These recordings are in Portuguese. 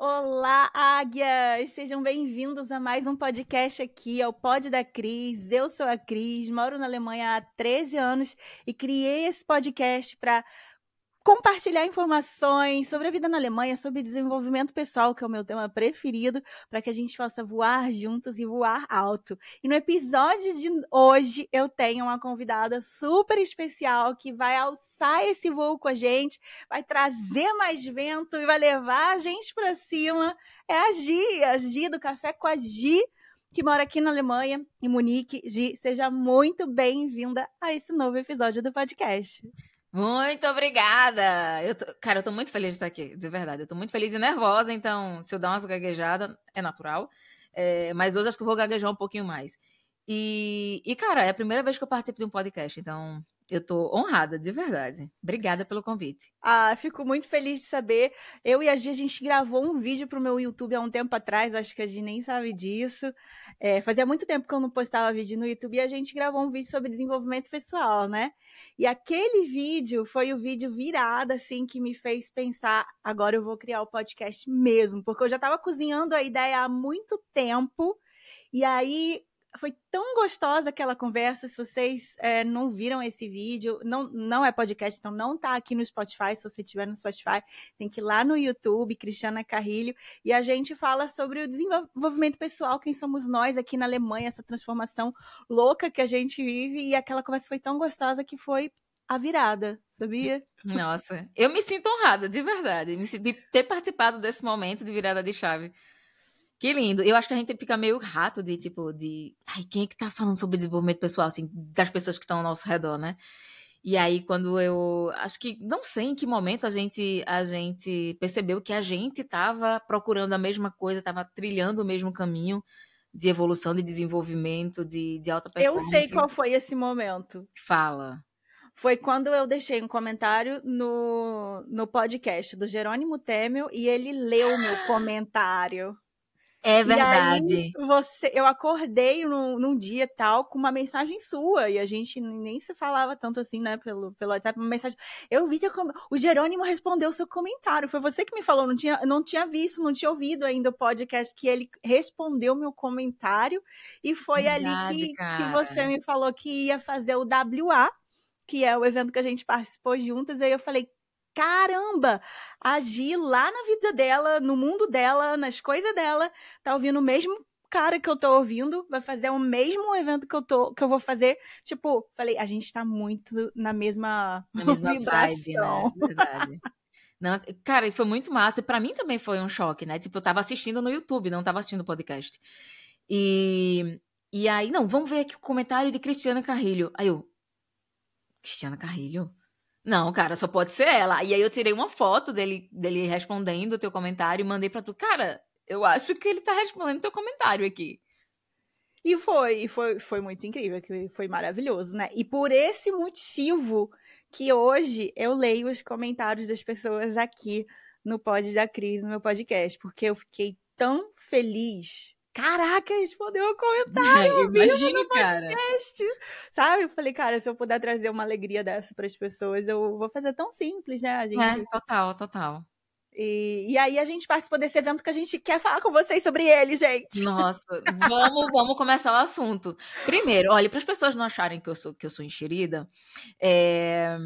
Olá, águias! Sejam bem-vindos a mais um podcast aqui, é o Pod da Cris. Eu sou a Cris, moro na Alemanha há 13 anos e criei esse podcast para compartilhar informações sobre a vida na Alemanha, sobre desenvolvimento pessoal, que é o meu tema preferido, para que a gente possa voar juntos e voar alto. E no episódio de hoje eu tenho uma convidada super especial que vai alçar esse voo com a gente, vai trazer mais vento e vai levar a gente para cima. É a Gi, a Gi do Café com a Gi que mora aqui na Alemanha, em Munique. Gi, seja muito bem-vinda a esse novo episódio do podcast. Muito obrigada! Eu tô, cara, eu tô muito feliz de estar aqui, de verdade. Eu tô muito feliz e nervosa, então se eu dar umas gaguejadas, é natural. É, mas hoje acho que eu vou gaguejar um pouquinho mais. E, e, cara, é a primeira vez que eu participo de um podcast, então eu tô honrada, de verdade. Obrigada pelo convite. Ah, fico muito feliz de saber. Eu e a Gi, a gente gravou um vídeo pro meu YouTube há um tempo atrás, acho que a Gi nem sabe disso. É, fazia muito tempo que eu não postava vídeo no YouTube e a gente gravou um vídeo sobre desenvolvimento pessoal, né? E aquele vídeo foi o vídeo virado, assim, que me fez pensar: agora eu vou criar o podcast mesmo, porque eu já estava cozinhando a ideia há muito tempo. E aí foi tão gostosa aquela conversa. Se vocês é, não viram esse vídeo, não, não é podcast, então não tá aqui no Spotify. Se você tiver no Spotify, tem que ir lá no YouTube, Cristiana Carrilho, e a gente fala sobre o desenvolvimento pessoal, quem somos nós aqui na Alemanha, essa transformação louca que a gente vive. E aquela conversa foi tão gostosa que foi a virada, sabia? Nossa, eu me sinto honrada, de verdade, de ter participado desse momento de virada de chave. Que lindo. Eu acho que a gente fica meio rato de, tipo, de. Ai, quem é que tá falando sobre desenvolvimento pessoal, assim, das pessoas que estão ao nosso redor, né? E aí, quando eu. Acho que. Não sei em que momento a gente, a gente percebeu que a gente tava procurando a mesma coisa, tava trilhando o mesmo caminho de evolução, de desenvolvimento, de, de alta performance. Eu sei qual foi esse momento. Fala. Foi quando eu deixei um comentário no, no podcast do Jerônimo Temel e ele leu meu comentário. É verdade. você, eu acordei num, num, dia tal com uma mensagem sua e a gente nem se falava tanto assim, né, pelo, pelo WhatsApp, uma mensagem. Eu vi que o Jerônimo respondeu o seu comentário. Foi você que me falou, não tinha, não tinha visto, não tinha ouvido ainda o podcast que ele respondeu meu comentário e foi verdade, ali que, que você me falou que ia fazer o WA, que é o evento que a gente participou juntas. Aí eu falei, caramba, agir lá na vida dela, no mundo dela, nas coisas dela, tá ouvindo o mesmo cara que eu tô ouvindo, vai fazer o mesmo evento que eu tô, que eu vou fazer. Tipo, falei, a gente tá muito na mesma, na mesma vibe, né? Verdade. Não, cara, foi muito massa. Para mim também foi um choque, né? Tipo, eu tava assistindo no YouTube, não tava assistindo o podcast. E, e aí, não, vamos ver aqui o comentário de Cristiana Carrilho. Aí eu, Cristiana Carrilho? Não, cara, só pode ser ela. E aí eu tirei uma foto dele, dele respondendo o teu comentário e mandei pra tu. Cara, eu acho que ele tá respondendo teu comentário aqui. E foi, e foi, foi muito incrível, que foi maravilhoso, né? E por esse motivo que hoje eu leio os comentários das pessoas aqui no Pod da Cris, no meu podcast, porque eu fiquei tão feliz Caraca, respondeu o comentário. Imagino, cara. Sabe? Eu falei, cara, se eu puder trazer uma alegria dessa para as pessoas, eu vou fazer tão simples, né? A gente... É, total, total. E, e aí a gente participou desse evento que a gente quer falar com vocês sobre ele, gente. Nossa, vamos, vamos começar o assunto. Primeiro, olha, para as pessoas não acharem que eu sou que eu sou enxerida, é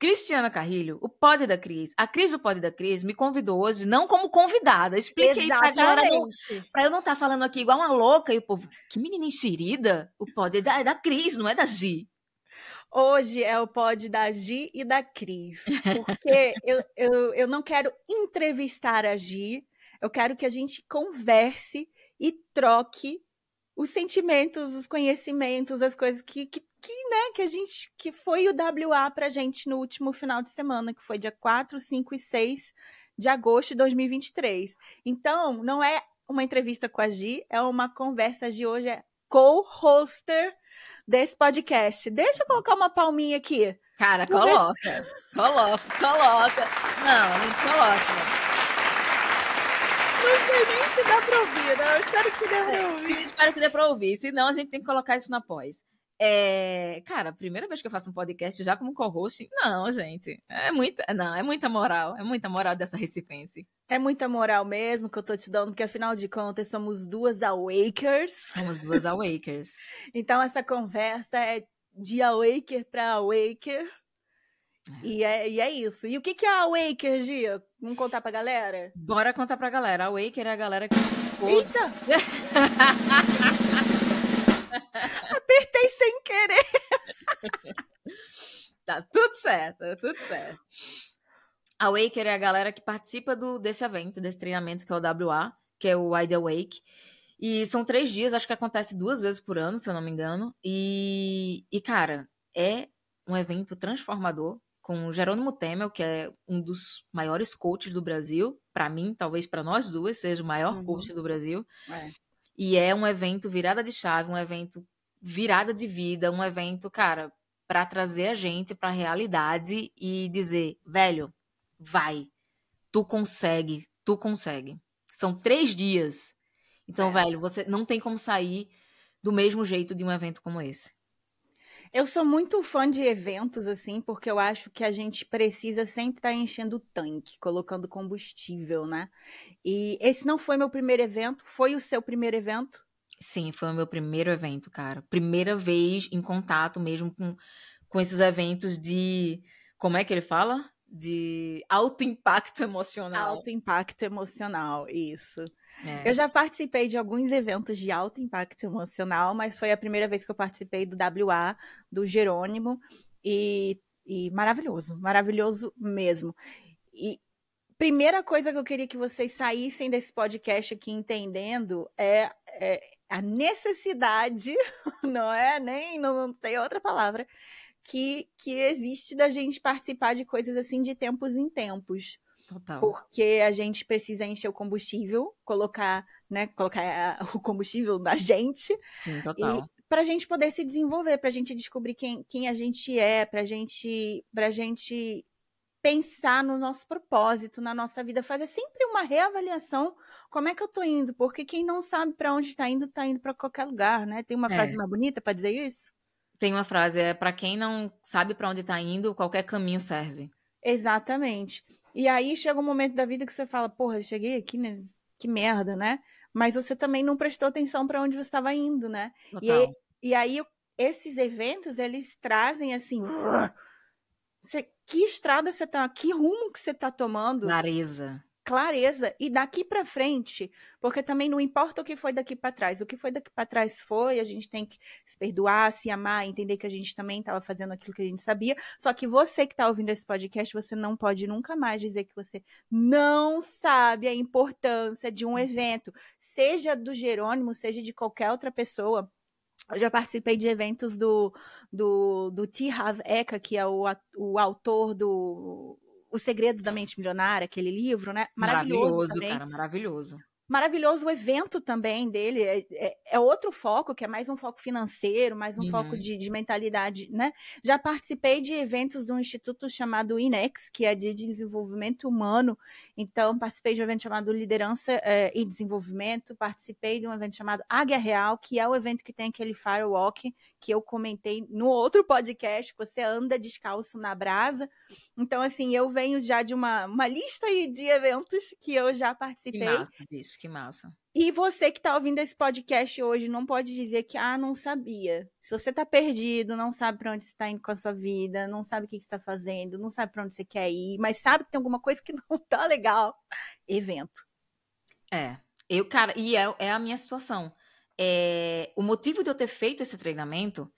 Cristiana Carrilho, o Pod da Cris, a Cris do Pod da Cris me convidou hoje, não como convidada. Expliquei Exatamente. pra galera não, pra eu não estar tá falando aqui igual uma louca e o povo, que menina enxerida? O Pod é da, é da Cris, não é da Gi. Hoje é o pod da Gi e da Cris. Porque eu, eu, eu não quero entrevistar a Gi, eu quero que a gente converse e troque os sentimentos, os conhecimentos, as coisas que, que que, né, que a gente que foi o WA pra gente no último final de semana, que foi dia 4, 5 e 6 de agosto de 2023. Então, não é uma entrevista com a Gi, é uma conversa de hoje é co-hoster desse podcast. Deixa eu colocar uma palminha aqui. Cara, coloca. Coloca, coloca. Não, não coloca. Não sei nem se dá pra ouvir, né? Eu espero que dê pra é, ouvir. espero que dê pra ouvir. Senão, a gente tem que colocar isso na pós. É, cara, primeira vez que eu faço um podcast já como co-host, não, gente. É muita, não, é muita moral, é muita moral dessa recifense. É muita moral mesmo que eu tô te dando, porque afinal de contas somos duas awakers. Somos duas awakers. então essa conversa é de awaker para awaker. É. E, é, e é isso. E o que, que é a Awaker, Gia? Vamos contar pra galera? Bora contar pra galera. A Awaker é a galera que. Eita! Apertei sem querer. tá tudo certo, tá tudo certo. A Waker é a galera que participa do, desse evento, desse treinamento que é o WA, que é o Wide Awake. E são três dias, acho que acontece duas vezes por ano, se eu não me engano. E, e cara, é um evento transformador com o Jerônimo Temel, que é um dos maiores coaches do Brasil. Para mim, talvez para nós duas, seja o maior uhum. coach do Brasil. É. E é um evento virada de chave, um evento virada de vida, um evento, cara, para trazer a gente para a realidade e dizer, velho, vai, tu consegue, tu consegue. São três dias. Então, é. velho, você não tem como sair do mesmo jeito de um evento como esse. Eu sou muito fã de eventos, assim, porque eu acho que a gente precisa sempre estar tá enchendo o tanque, colocando combustível, né? E esse não foi meu primeiro evento, foi o seu primeiro evento? Sim, foi o meu primeiro evento, cara. Primeira vez em contato mesmo com, com esses eventos de. Como é que ele fala? De alto impacto emocional. Alto impacto emocional, isso. É. Eu já participei de alguns eventos de alto impacto emocional, mas foi a primeira vez que eu participei do WA, do Jerônimo, e, e maravilhoso, maravilhoso mesmo. E primeira coisa que eu queria que vocês saíssem desse podcast aqui entendendo é, é a necessidade, não é? Nem não tem outra palavra, que, que existe da gente participar de coisas assim de tempos em tempos. Total. Porque a gente precisa encher o combustível, colocar, né, colocar o combustível na gente. Sim, total. Para a gente poder se desenvolver, para a gente descobrir quem, quem a gente é, para gente, a gente pensar no nosso propósito, na nossa vida, fazer sempre uma reavaliação. Como é que eu tô indo? Porque quem não sabe para onde está indo, está indo para qualquer lugar, né? Tem uma é. frase mais bonita para dizer isso? Tem uma frase, é para quem não sabe para onde está indo, qualquer caminho serve. Exatamente. E aí chega um momento da vida que você fala, porra, eu cheguei aqui, né? Que merda, né? Mas você também não prestou atenção para onde você estava indo, né? E aí, e aí, esses eventos, eles trazem assim. Você, que estrada você tá? Que rumo que você tá tomando? Clareza clareza e daqui para frente, porque também não importa o que foi daqui para trás, o que foi daqui para trás foi, a gente tem que se perdoar, se amar, entender que a gente também estava fazendo aquilo que a gente sabia. Só que você que está ouvindo esse podcast, você não pode nunca mais dizer que você não sabe a importância de um evento, seja do Jerônimo, seja de qualquer outra pessoa. Eu já participei de eventos do, do, do T. Hav Eka, que é o, o autor do o Segredo da Mente Milionária, aquele livro, né? Maravilhoso, maravilhoso cara, maravilhoso. Maravilhoso o evento também dele. É, é, é, outro foco, que é mais um foco financeiro, mais um uhum. foco de, de, mentalidade, né? Já participei de eventos de um instituto chamado INEX, que é de desenvolvimento humano. Então, participei de um evento chamado Liderança é, e Desenvolvimento. Participei de um evento chamado Águia Real, que é o evento que tem aquele Firewalk, que eu comentei no outro podcast, que você anda descalço na brasa. Então, assim, eu venho já de uma, uma lista de eventos que eu já participei. Que massa, bicho, que massa. E você que está ouvindo esse podcast hoje não pode dizer que, ah, não sabia. Se você está perdido, não sabe para onde você está indo com a sua vida, não sabe o que, que você está fazendo, não sabe para onde você quer ir, mas sabe que tem alguma coisa que não tá legal, evento. É. Eu, cara, e é, é a minha situação é, o motivo de eu ter feito esse treinamento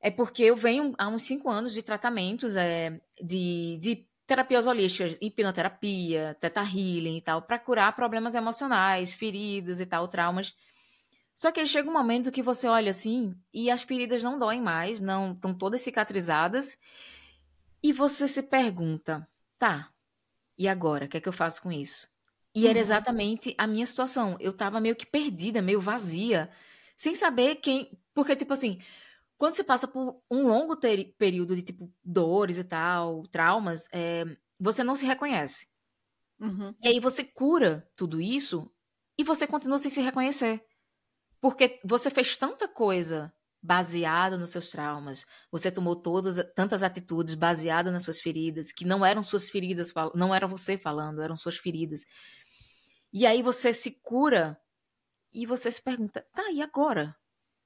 é porque eu venho há uns cinco anos de tratamentos é, de, de terapias holísticas, hipnoterapia, teta healing e tal, para curar problemas emocionais, feridas e tal, traumas. Só que chega um momento que você olha assim e as feridas não doem mais, não estão todas cicatrizadas, e você se pergunta, tá, e agora? O que é que eu faço com isso? E era uhum. exatamente a minha situação. Eu tava meio que perdida, meio vazia, sem saber quem. Porque, tipo assim, quando você passa por um longo período de, tipo, dores e tal, traumas, é... você não se reconhece. Uhum. E aí você cura tudo isso e você continua sem se reconhecer. Porque você fez tanta coisa baseado nos seus traumas. Você tomou todas tantas atitudes baseadas nas suas feridas, que não eram suas feridas, não era você falando, eram suas feridas. E aí você se cura e você se pergunta: "Tá, e agora?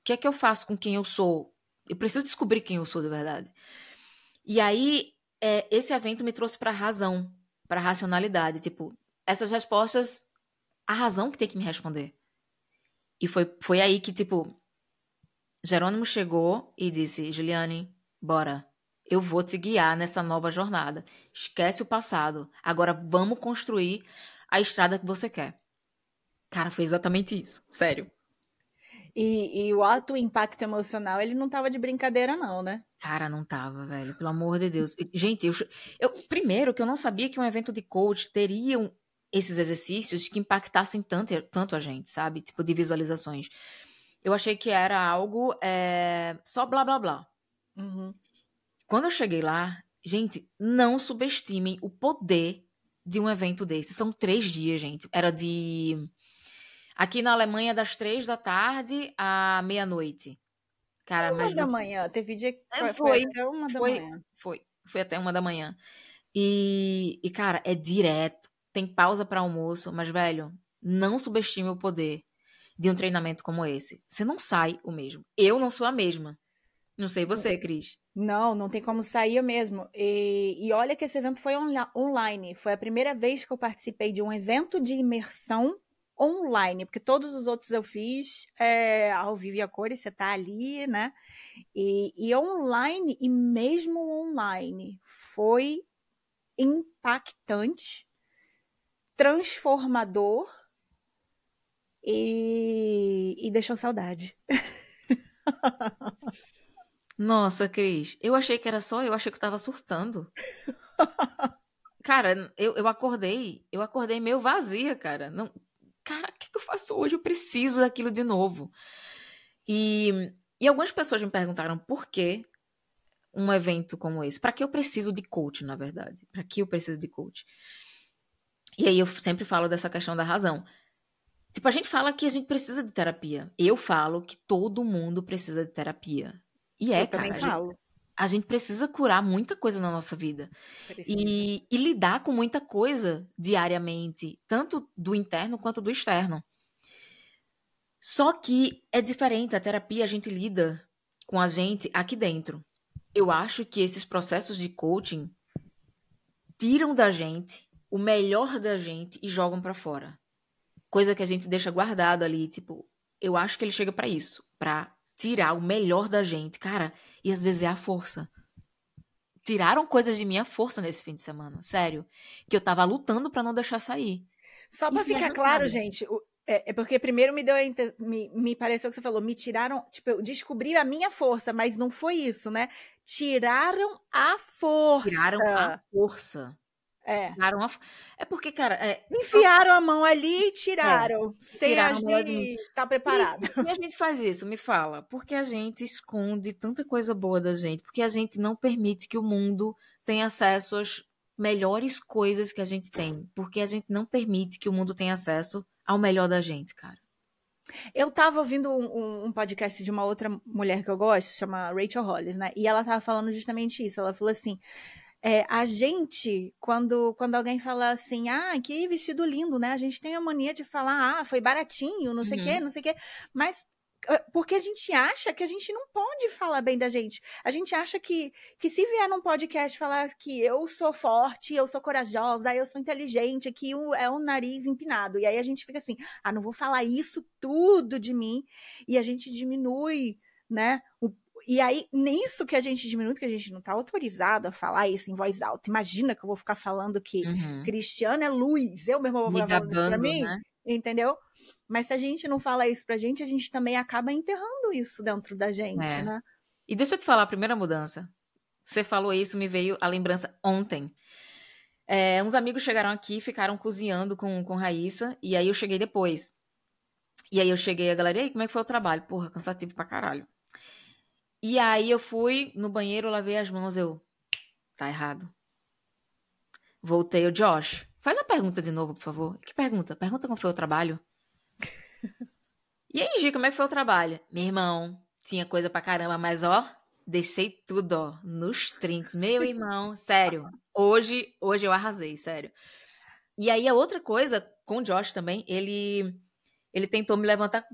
O que é que eu faço com quem eu sou? Eu preciso descobrir quem eu sou de verdade." E aí é, esse evento me trouxe para a razão, para a racionalidade, tipo, essas respostas a razão que tem que me responder. E foi, foi aí que, tipo, Jerônimo chegou e disse: Juliane, bora. Eu vou te guiar nessa nova jornada. Esquece o passado. Agora vamos construir a estrada que você quer. Cara, foi exatamente isso. Sério. E, e o alto impacto emocional, ele não tava de brincadeira, não, né? Cara, não tava, velho. Pelo amor de Deus. Gente, eu, eu primeiro que eu não sabia que um evento de coach teria um, esses exercícios que impactassem tanto, tanto a gente, sabe? Tipo, de visualizações. Eu achei que era algo é, só blá blá blá. Uhum. Quando eu cheguei lá, gente, não subestimem o poder de um evento desse. São três dias, gente. Era de. Aqui na Alemanha, das três da tarde à meia-noite. Cara, uma mas. da manhã. Teve dia que foi, foi, até uma da foi, manhã. Foi, foi até uma da manhã. E, e cara, é direto. Tem pausa para almoço, mas, velho, não subestime o poder de um treinamento como esse. Você não sai o mesmo. Eu não sou a mesma. Não sei você, Cris. Não, não tem como sair mesmo. E, e olha que esse evento foi on online. Foi a primeira vez que eu participei de um evento de imersão online, porque todos os outros eu fiz é, ao vivo e a cores, você tá ali, né? E, e online, e mesmo online, foi impactante, transformador e, e deixou saudade. Nossa, Cris, eu achei que era só eu, achei que eu tava surtando. Cara, eu, eu acordei, eu acordei meio vazia, cara. Não, cara, o que, que eu faço hoje? Eu preciso daquilo de novo. E, e algumas pessoas me perguntaram por que um evento como esse. Para que eu preciso de coach, na verdade? Para que eu preciso de coach? E aí eu sempre falo dessa questão da razão. Tipo, a gente fala que a gente precisa de terapia. Eu falo que todo mundo precisa de terapia. E é, eu cara. Também falo. A gente, a gente precisa curar muita coisa na nossa vida. E, e lidar com muita coisa diariamente, tanto do interno quanto do externo. Só que é diferente. A terapia a gente lida com a gente aqui dentro. Eu acho que esses processos de coaching tiram da gente o melhor da gente e jogam para fora coisa que a gente deixa guardado ali, tipo, eu acho que ele chega para isso, para tirar o melhor da gente, cara, e às vezes é a força. Tiraram coisas de minha força nesse fim de semana, sério, que eu tava lutando para não deixar sair. Só para ficar claro, gente, é, é, porque primeiro me deu me, me pareceu que você falou, me tiraram, tipo, eu descobri a minha força, mas não foi isso, né? Tiraram a força. Tiraram a força. É. Tiraram a... É porque, cara. É... Enfiaram a mão ali e tiraram. É. Sem tiraram a gente estar tá preparado. E, e a gente faz isso, me fala. Porque a gente esconde tanta coisa boa da gente. Porque a gente não permite que o mundo tenha acesso às melhores coisas que a gente tem. Porque a gente não permite que o mundo tenha acesso ao melhor da gente, cara. Eu tava ouvindo um, um, podcast de uma outra mulher que eu gosto, chama Rachel Hollis, né? E ela tava falando justamente isso. Ela falou assim: é, a gente, quando, quando alguém fala assim, ah, que vestido lindo, né? A gente tem a mania de falar, ah, foi baratinho, não sei o uhum. quê, não sei o quê. Mas ah, porque a gente acha que a gente não pode falar bem da gente. A gente acha que, que se vier num podcast falar que eu sou forte, eu sou corajosa, eu sou inteligente, que é o nariz empinado. E aí a gente fica assim, ah, não vou falar isso tudo de mim. E a gente diminui, né, o e aí, nisso que a gente diminui, porque a gente não está autorizado a falar isso em voz alta. Imagina que eu vou ficar falando que uhum. Cristiano é luz, eu mesmo vou falar isso pra mim, né? entendeu? Mas se a gente não fala isso pra gente, a gente também acaba enterrando isso dentro da gente, é. né? E deixa eu te falar a primeira mudança. Você falou isso, me veio a lembrança ontem. É, uns amigos chegaram aqui, ficaram cozinhando com, com Raíssa, e aí eu cheguei depois. E aí eu cheguei, a galera, e aí, como é que foi o trabalho? Porra, cansativo pra caralho. E aí eu fui no banheiro, lavei as mãos, eu. Tá errado. Voltei, o Josh. Faz a pergunta de novo, por favor. Que pergunta? Pergunta como foi o trabalho. e aí, Gi, como é que foi o trabalho? Meu irmão, tinha coisa pra caramba, mas ó, deixei tudo, ó, nos trinks. Meu irmão, sério. Hoje, hoje eu arrasei, sério. E aí a outra coisa, com o Josh também, ele ele tentou me levantar.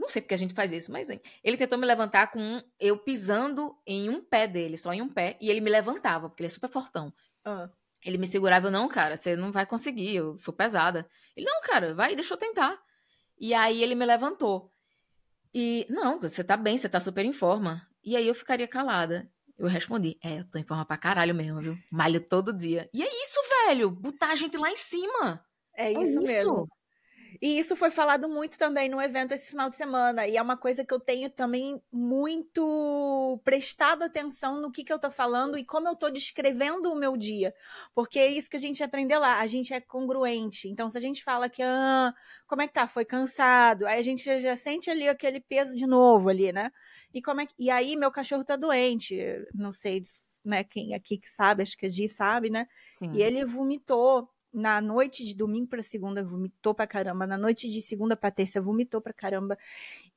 Não sei porque a gente faz isso, mas hein, ele tentou me levantar com eu pisando em um pé dele, só em um pé, e ele me levantava, porque ele é super fortão. Ah. Ele me segurava, eu, não, cara, você não vai conseguir, eu sou pesada. Ele, não, cara, vai, deixa eu tentar. E aí ele me levantou. E, não, você tá bem, você tá super em forma. E aí eu ficaria calada. Eu respondi, é, eu tô em forma pra caralho mesmo, viu? Malho todo dia. E é isso, velho, botar a gente lá em cima. É isso, é isso. mesmo. E isso foi falado muito também no evento esse final de semana. E é uma coisa que eu tenho também muito prestado atenção no que, que eu tô falando e como eu tô descrevendo o meu dia. Porque é isso que a gente aprendeu lá. A gente é congruente. Então, se a gente fala que, ah, como é que tá? Foi cansado. Aí a gente já sente ali aquele peso de novo ali, né? E, como é que... e aí, meu cachorro tá doente. Não sei, né, quem aqui que sabe, acho que a Gi sabe, né? Sim. E ele vomitou na noite de domingo para segunda vomitou pra caramba, na noite de segunda para terça vomitou pra caramba.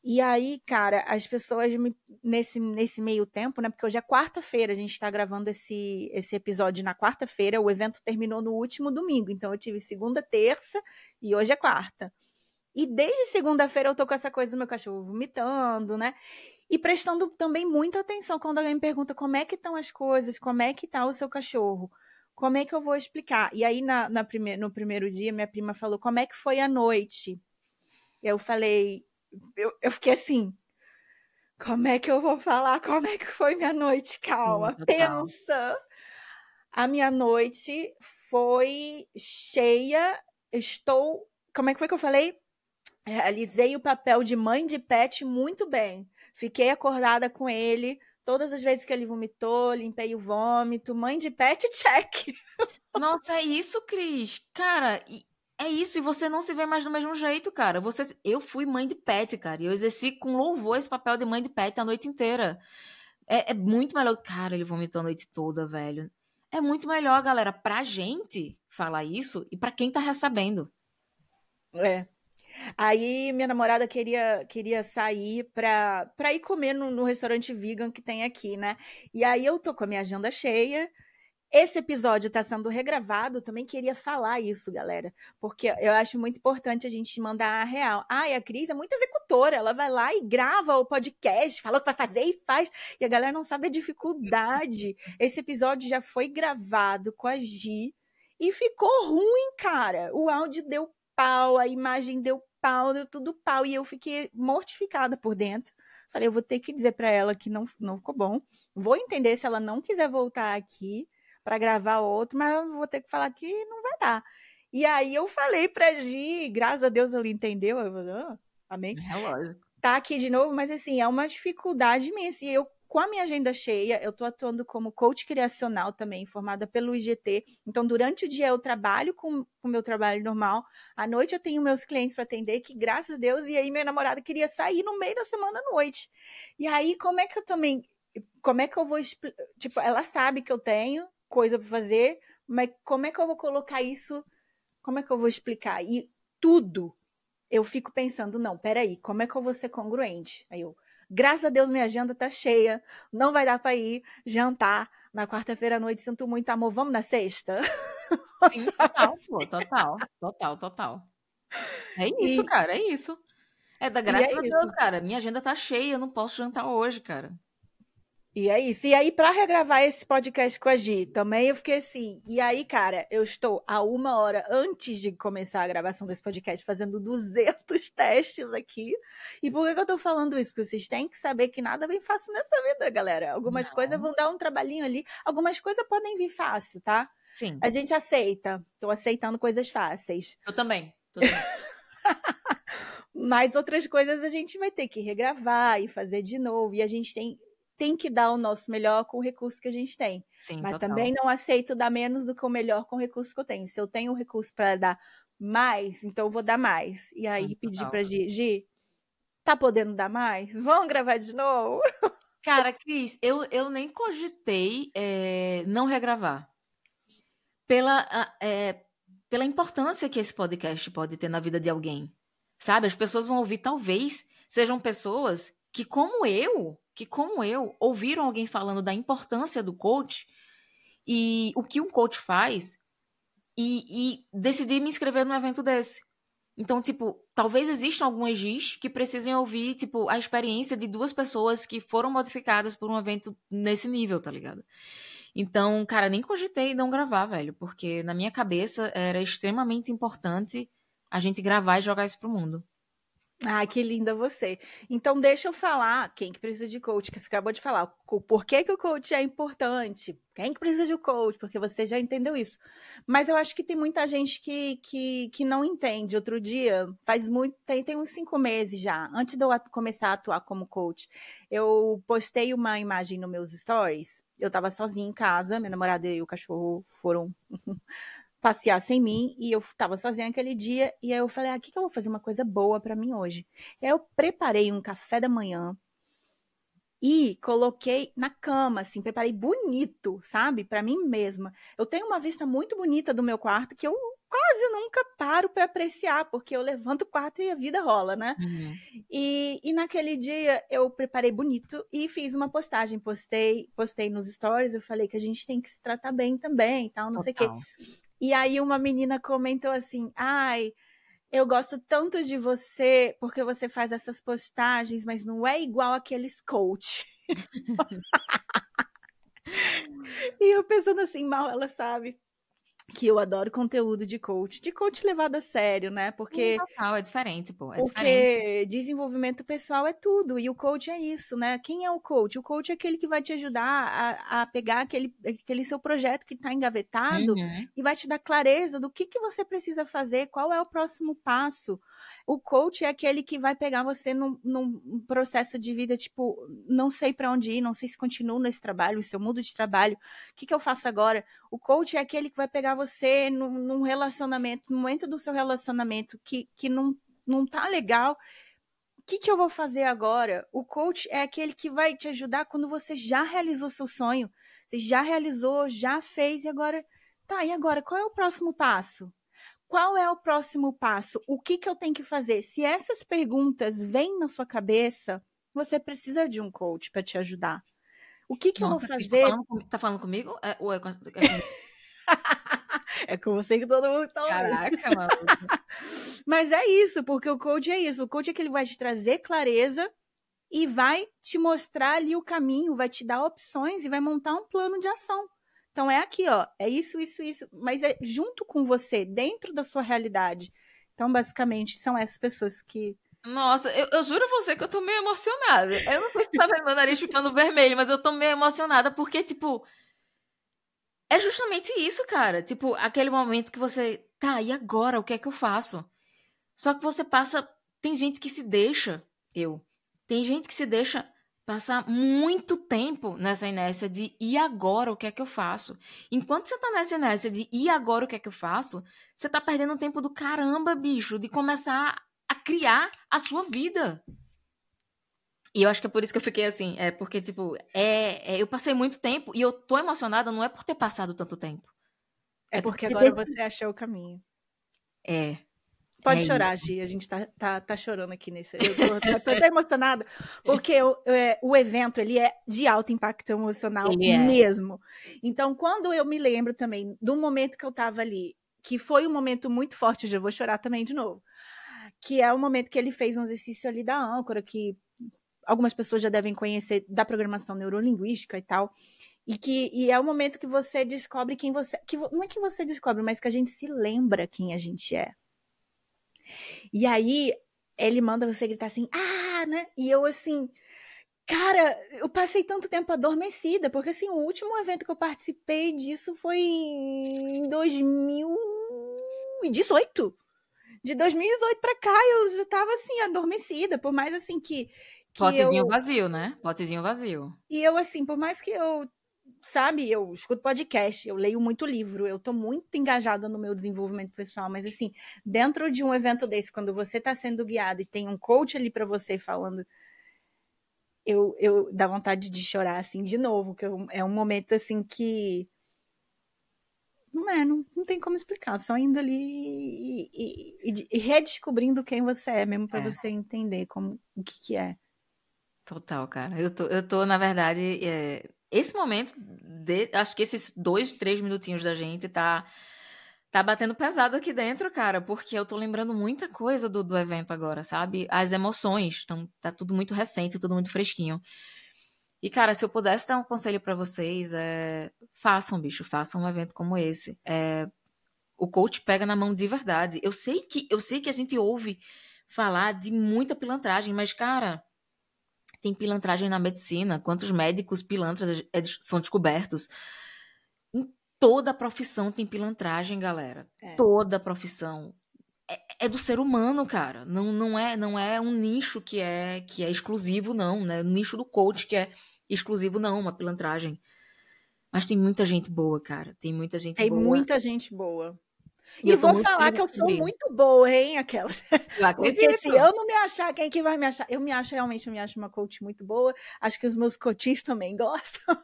E aí, cara, as pessoas me, nesse, nesse meio tempo, né? Porque hoje é quarta-feira, a gente tá gravando esse, esse episódio na quarta-feira, o evento terminou no último domingo, então eu tive segunda, terça e hoje é quarta. E desde segunda-feira eu tô com essa coisa do meu cachorro vomitando, né? E prestando também muita atenção quando alguém me pergunta como é que estão as coisas, como é que tá o seu cachorro como é que eu vou explicar? E aí, na, na prime no primeiro dia, minha prima falou, como é que foi a noite? Eu falei, eu, eu fiquei assim, como é que eu vou falar? Como é que foi minha noite? Calma, pensa. A minha noite foi cheia. Estou. Como é que foi que eu falei? Realizei o papel de mãe de pet muito bem. Fiquei acordada com ele, Todas as vezes que ele vomitou, limpei o vômito. Mãe de pet, check. Nossa, é isso, Cris. Cara, é isso. E você não se vê mais do mesmo jeito, cara. Você, eu fui mãe de pet, cara. E eu exerci com louvor esse papel de mãe de pet a noite inteira. É, é muito melhor. Cara, ele vomitou a noite toda, velho. É muito melhor, galera, pra gente falar isso e pra quem tá recebendo. É. Aí minha namorada queria, queria sair pra, pra ir comer no, no restaurante vegan que tem aqui, né? E aí eu tô com a minha agenda cheia. Esse episódio está sendo regravado, também queria falar isso, galera, porque eu acho muito importante a gente mandar a real. E a Cris é muito executora, ela vai lá e grava o podcast, fala o que vai fazer e faz, e a galera não sabe a dificuldade. Esse episódio já foi gravado com a Gi e ficou ruim, cara. O áudio deu pau, a imagem deu pau, deu tudo pau. E eu fiquei mortificada por dentro. Falei, eu vou ter que dizer para ela que não, não ficou bom. Vou entender se ela não quiser voltar aqui para gravar outro, mas eu vou ter que falar que não vai dar. E aí eu falei pra Gi, graças a Deus ele entendeu. Eu falei, ah, amém. É lógico. Tá aqui de novo, mas assim, é uma dificuldade imensa. E eu com a minha agenda cheia, eu estou atuando como coach criacional também, formada pelo IGT. Então, durante o dia eu trabalho com o meu trabalho normal, à noite eu tenho meus clientes para atender, que graças a Deus, e aí minha namorada queria sair no meio da semana à noite. E aí, como é que eu também. Como é que eu vou. Tipo, ela sabe que eu tenho coisa para fazer, mas como é que eu vou colocar isso? Como é que eu vou explicar? E tudo eu fico pensando, não, peraí, como é que eu vou ser congruente? Aí eu, Graças a Deus, minha agenda tá cheia. Não vai dar para ir jantar na quarta-feira à noite. Sinto muito amor. Vamos na sexta? Sim, total, pô, total, total, total. É isso, e... cara, é isso. É da graça é a Deus, cara. Minha agenda tá cheia, eu não posso jantar hoje, cara. E é isso. E aí, para regravar esse podcast com a Gi, também eu fiquei assim. E aí, cara, eu estou a uma hora antes de começar a gravação desse podcast fazendo 200 testes aqui. E por que, eu tô falando isso? Porque vocês têm que saber que nada vem fácil nessa vida, galera. Algumas Não. coisas vão dar um trabalhinho ali, algumas coisas podem vir fácil, tá? Sim. A gente aceita. Tô aceitando coisas fáceis. Eu também. Tô também. Mas outras coisas a gente vai ter que regravar e fazer de novo. E a gente tem tem que dar o nosso melhor com o recurso que a gente tem. Sim, Mas total. também não aceito dar menos do que o melhor com o recurso que eu tenho. Se eu tenho um recurso para dar mais, então eu vou dar mais. E aí Sim, pedir para Gi, Gi, tá podendo dar mais? Vamos gravar de novo? Cara, Cris, eu, eu nem cogitei é, não regravar. Pela, é, pela importância que esse podcast pode ter na vida de alguém. Sabe? As pessoas vão ouvir, talvez sejam pessoas que como eu, que como eu, ouviram alguém falando da importância do coach e o que um coach faz e, e decidi me inscrever num evento desse. Então, tipo, talvez existam algumas GIS que precisem ouvir, tipo, a experiência de duas pessoas que foram modificadas por um evento nesse nível, tá ligado? Então, cara, nem cogitei não gravar, velho, porque na minha cabeça era extremamente importante a gente gravar e jogar isso pro mundo. Ah, que linda você. Então, deixa eu falar quem que precisa de coach, que você acabou de falar. Por que, que o coach é importante? Quem que precisa de coach? Porque você já entendeu isso. Mas eu acho que tem muita gente que, que, que não entende. Outro dia, faz muito, tem, tem uns cinco meses já, antes de eu começar a atuar como coach, eu postei uma imagem nos meus stories. Eu tava sozinha em casa, minha namorada e o cachorro foram passear sem mim e eu tava sozinha aquele dia e aí eu falei, ah, que que eu vou fazer uma coisa boa para mim hoje? E aí eu preparei um café da manhã e coloquei na cama, assim, preparei bonito, sabe? Para mim mesma. Eu tenho uma vista muito bonita do meu quarto que eu quase nunca paro para apreciar, porque eu levanto o quarto e a vida rola, né? Uhum. E, e naquele dia eu preparei bonito e fiz uma postagem, postei, postei nos stories, eu falei que a gente tem que se tratar bem também, tal, não Total. sei o quê. E aí uma menina comentou assim: "Ai, eu gosto tanto de você porque você faz essas postagens, mas não é igual aqueles coach". e eu pensando assim, mal ela sabe que eu adoro conteúdo de coach, de coach levado a sério, né? Porque Total, é diferente, pô. É porque diferente. desenvolvimento pessoal é tudo e o coach é isso, né? Quem é o coach? O coach é aquele que vai te ajudar a, a pegar aquele, aquele seu projeto que está engavetado uhum. e vai te dar clareza do que, que você precisa fazer, qual é o próximo passo. O coach é aquele que vai pegar você num, num processo de vida, tipo, não sei para onde ir, não sei se continuo nesse trabalho, se eu mudo de trabalho, o que, que eu faço agora? O coach é aquele que vai pegar você num, num relacionamento, no momento do seu relacionamento que, que não, não tá legal. O que, que eu vou fazer agora? O coach é aquele que vai te ajudar quando você já realizou seu sonho. Você já realizou, já fez, e agora. Tá, e agora? Qual é o próximo passo? Qual é o próximo passo? O que, que eu tenho que fazer? Se essas perguntas vêm na sua cabeça, você precisa de um coach para te ajudar. O que, que Nossa, eu vou fazer? Tá falando, tá falando comigo? É, ou é, com, é, é com você que todo mundo tá ouvindo. Caraca, mano. Mas é isso, porque o coach é isso. O coach é que ele vai te trazer clareza e vai te mostrar ali o caminho, vai te dar opções e vai montar um plano de ação. Então é aqui, ó, é isso, isso, isso, mas é junto com você, dentro da sua realidade. Então, basicamente, são essas pessoas que. Nossa, eu, eu juro a você que eu tô meio emocionada. Eu não sei se tá vendo meu nariz ficando vermelho, mas eu tô meio emocionada porque, tipo. É justamente isso, cara. Tipo, aquele momento que você. Tá, e agora? O que é que eu faço? Só que você passa. Tem gente que se deixa. Eu. Tem gente que se deixa passar muito tempo nessa inércia de e agora o que é que eu faço? Enquanto você tá nessa inércia de e agora o que é que eu faço, você tá perdendo tempo do caramba, bicho, de começar a criar a sua vida. E eu acho que é por isso que eu fiquei assim, é porque, tipo, é, é eu passei muito tempo e eu tô emocionada não é por ter passado tanto tempo. É, é porque, porque agora você achou o caminho. É, Pode é chorar, Gi. A gente tá, tá, tá chorando aqui nesse. Eu tô, tô, tô até emocionada, porque o, é, o evento ele é de alto impacto emocional é. mesmo. Então, quando eu me lembro também do momento que eu tava ali, que foi um momento muito forte, eu já vou chorar também de novo. Que é o momento que ele fez um exercício ali da âncora, que algumas pessoas já devem conhecer da programação neurolinguística e tal. E que e é o momento que você descobre quem você. Que, não é que você descobre, mas que a gente se lembra quem a gente é. E aí ele manda você gritar assim, ah, né? E eu assim, cara, eu passei tanto tempo adormecida, porque assim, o último evento que eu participei disso foi em 2018. De 2018 para cá eu já tava assim adormecida, por mais assim que que Potezinho eu... vazio, né? Potezinho vazio. E eu, assim, por mais que eu sabe, eu escuto podcast, eu leio muito livro, eu tô muito engajada no meu desenvolvimento pessoal, mas assim, dentro de um evento desse, quando você tá sendo guiado e tem um coach ali para você falando, eu, eu dá vontade de chorar assim de novo, que eu, é um momento assim que não é, não, não tem como explicar, só indo ali e, e, e, e redescobrindo quem você é, mesmo para é. você entender como o que que é. Total, cara. Eu tô, eu tô na verdade, é, esse momento, de, acho que esses dois, três minutinhos da gente tá, tá batendo pesado aqui dentro, cara, porque eu tô lembrando muita coisa do, do evento agora, sabe? As emoções, então tá tudo muito recente, tudo muito fresquinho. E, cara, se eu pudesse dar um conselho para vocês, é, façam, bicho, façam um evento como esse. É, o coach pega na mão de verdade. Eu sei que eu sei que a gente ouve falar de muita pilantragem, mas, cara, tem pilantragem na medicina, quantos médicos pilantras são descobertos. Em toda a profissão tem pilantragem, galera. É. Toda profissão. É, é, do ser humano, cara. Não, não é não é um nicho que é que é exclusivo, não, né? O nicho do coach que é exclusivo, não, uma pilantragem. Mas tem muita gente boa, cara. Tem muita gente tem boa. Tem muita gente boa. E, e vou falar que eu sou muito boa, hein, aquelas. Porque se eu não me achar, quem que vai me achar? Eu me acho, realmente, eu me acho uma coach muito boa. Acho que os meus coaches também gostam.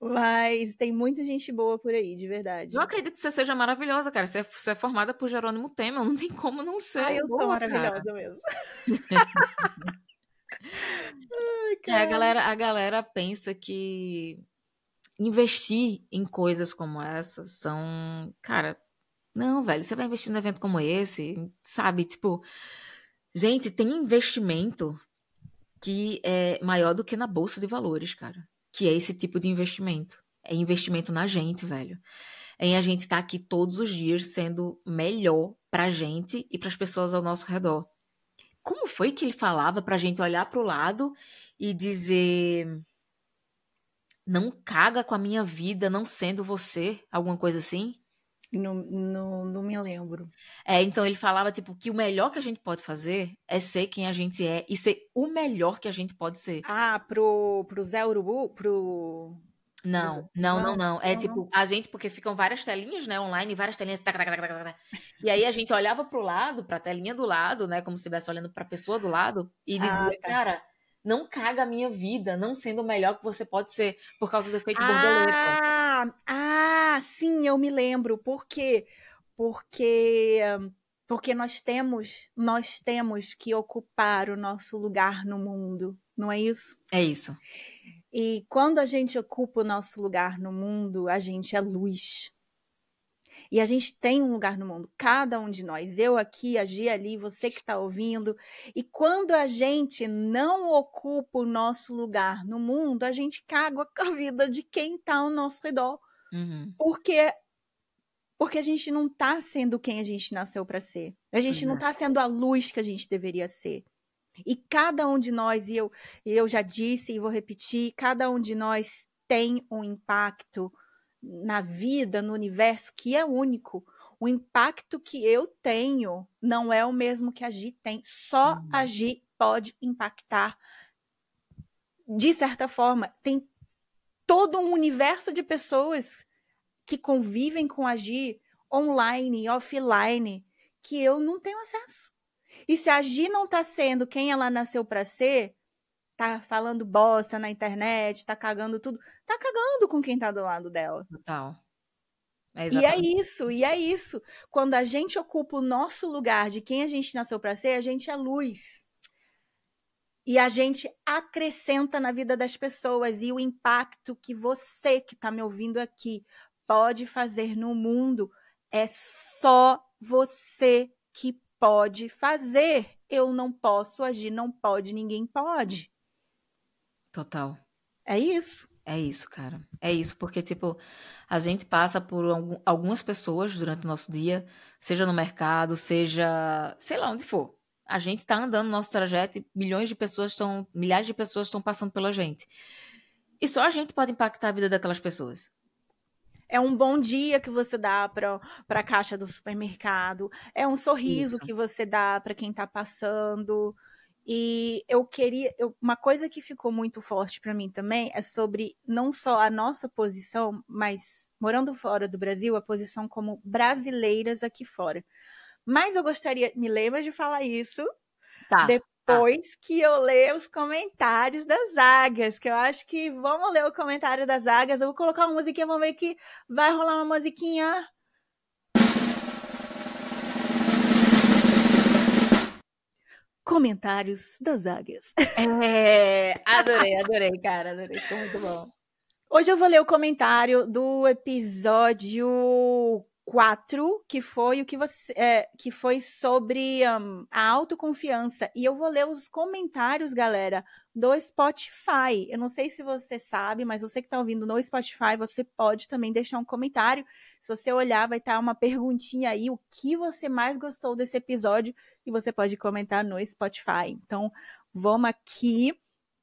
Mas tem muita gente boa por aí, de verdade. Eu acredito que você seja maravilhosa, cara. Você é, você é formada por Jerônimo Temer, não tem como não ser. Ah, eu boa, sou maravilhosa cara. mesmo. Ai, é, a galera, a galera pensa que investir em coisas como essa são, cara, não, velho, você vai investir num evento como esse, sabe? Tipo, gente, tem investimento que é maior do que na bolsa de valores, cara. Que é esse tipo de investimento. É investimento na gente, velho. É em a gente estar tá aqui todos os dias sendo melhor pra gente e para as pessoas ao nosso redor. Como foi que ele falava pra gente olhar pro lado e dizer não caga com a minha vida não sendo você, alguma coisa assim? Não, não, não me lembro. É, então ele falava, tipo, que o melhor que a gente pode fazer é ser quem a gente é e ser o melhor que a gente pode ser. Ah, pro, pro Zé Urubu? Pro. Não, não, não, não. É não, tipo, não. a gente, porque ficam várias telinhas, né, online, várias telinhas. E aí a gente olhava pro lado, pra telinha do lado, né, como se estivesse olhando pra pessoa do lado, e dizia, ah, tá. cara não caga a minha vida, não sendo o melhor que você pode ser por causa do efeito ah, borboleta. Ah, sim, eu me lembro. Por quê? Porque porque nós temos nós temos que ocupar o nosso lugar no mundo, não é isso? É isso. E quando a gente ocupa o nosso lugar no mundo, a gente é luz. E a gente tem um lugar no mundo, cada um de nós, eu aqui, a Gia ali, você que está ouvindo. E quando a gente não ocupa o nosso lugar no mundo, a gente caga com a vida de quem está ao nosso redor. Uhum. Porque porque a gente não está sendo quem a gente nasceu para ser. A gente uhum. não está sendo a luz que a gente deveria ser. E cada um de nós, e eu, eu já disse e vou repetir, cada um de nós tem um impacto na vida, no universo, que é único. O impacto que eu tenho não é o mesmo que a Gi tem. Só uhum. a Gi pode impactar. De certa forma, tem todo um universo de pessoas que convivem com a Gi online e offline que eu não tenho acesso. E se a Gi não está sendo quem ela nasceu para ser, tá falando bosta na internet, tá cagando tudo, tá cagando com quem tá do lado dela. Total. É e é isso, e é isso. Quando a gente ocupa o nosso lugar de quem a gente nasceu para ser, a gente é luz. E a gente acrescenta na vida das pessoas e o impacto que você que está me ouvindo aqui pode fazer no mundo é só você que pode fazer. Eu não posso agir, não pode, ninguém pode. Total. É isso. É isso, cara. É isso, porque, tipo, a gente passa por algumas pessoas durante o nosso dia, seja no mercado, seja, sei lá onde for. A gente tá andando no nosso trajeto e milhões de pessoas estão, milhares de pessoas estão passando pela gente. E só a gente pode impactar a vida daquelas pessoas. É um bom dia que você dá para a caixa do supermercado. É um sorriso Isso. que você dá para quem está passando. E eu queria. Eu, uma coisa que ficou muito forte para mim também é sobre não só a nossa posição, mas morando fora do Brasil, a posição como brasileiras aqui fora. Mas eu gostaria. Me lembra de falar isso. Tá. Depois tá. que eu ler os comentários das águias, que eu acho que vamos ler o comentário das águias. Eu vou colocar uma musiquinha, vamos ver que vai rolar uma musiquinha comentários das águias. É, adorei, adorei, cara, adorei, ficou muito bom. Hoje eu vou ler o comentário do episódio 4, que foi o que você é, que foi sobre um, a autoconfiança. E eu vou ler os comentários, galera, do Spotify. Eu não sei se você sabe, mas você que está ouvindo no Spotify, você pode também deixar um comentário. Se você olhar, vai estar uma perguntinha aí, o que você mais gostou desse episódio, e você pode comentar no Spotify. Então, vamos aqui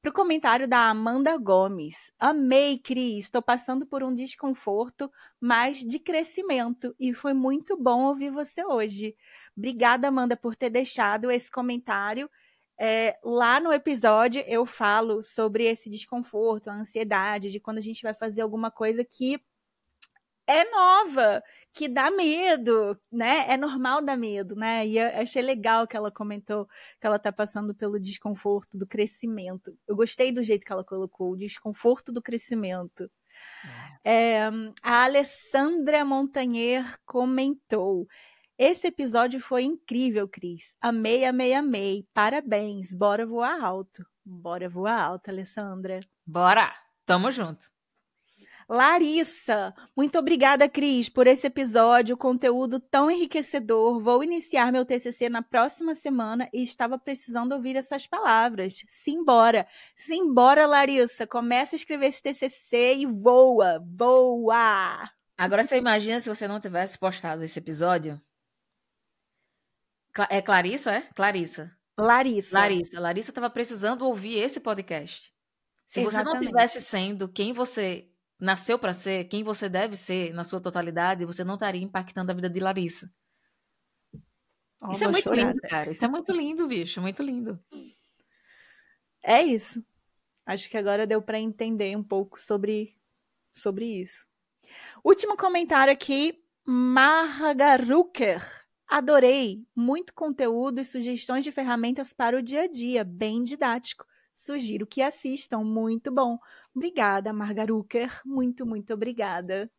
para o comentário da Amanda Gomes. Amei, Cris. Estou passando por um desconforto, mas de crescimento. E foi muito bom ouvir você hoje. Obrigada, Amanda, por ter deixado esse comentário. É, lá no episódio eu falo sobre esse desconforto, a ansiedade, de quando a gente vai fazer alguma coisa que é nova, que dá medo, né? É normal dar medo, né? E eu achei legal que ela comentou que ela tá passando pelo desconforto do crescimento. Eu gostei do jeito que ela colocou, o desconforto do crescimento. É. É, a Alessandra Montanher comentou. Esse episódio foi incrível, Cris. Amei, amei, amei. Parabéns. Bora voar alto. Bora voar alto, Alessandra. Bora. Tamo junto. Larissa, muito obrigada, Cris, por esse episódio, conteúdo tão enriquecedor. Vou iniciar meu TCC na próxima semana e estava precisando ouvir essas palavras. Simbora, simbora, Larissa. Começa a escrever esse TCC e voa, voa. Agora você imagina se você não tivesse postado esse episódio? É Clarissa, é? Clarissa. Larissa. Larissa. Larissa estava precisando ouvir esse podcast. Se Exatamente. você não tivesse sendo quem você nasceu para ser, quem você deve ser na sua totalidade, você não estaria impactando a vida de Larissa. Oh, isso é muito chorar, lindo, cara. Isso é muito lindo, bicho. Muito lindo. É isso. Acho que agora deu para entender um pouco sobre, sobre isso. Último comentário aqui, Margaruker. Adorei. Muito conteúdo e sugestões de ferramentas para o dia a dia. Bem didático. Sugiro que assistam, muito bom. Obrigada, Margaruker. Muito, muito obrigada.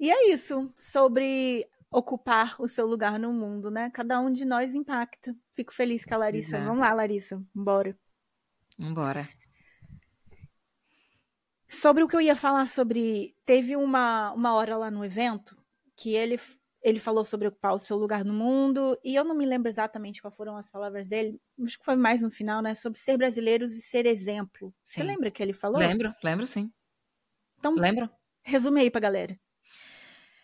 E é isso sobre ocupar o seu lugar no mundo, né? Cada um de nós impacta. Fico feliz com a Larissa. Exato. Vamos lá, Larissa. Bora. Vambora. Sobre o que eu ia falar sobre. Teve uma, uma hora lá no evento que ele ele falou sobre ocupar o seu lugar no mundo, e eu não me lembro exatamente quais foram as palavras dele, acho que foi mais no final, né? Sobre ser brasileiros e ser exemplo. Sim. Você lembra que ele falou? Lembro, lembro sim. Então, lembro. Resume aí pra galera.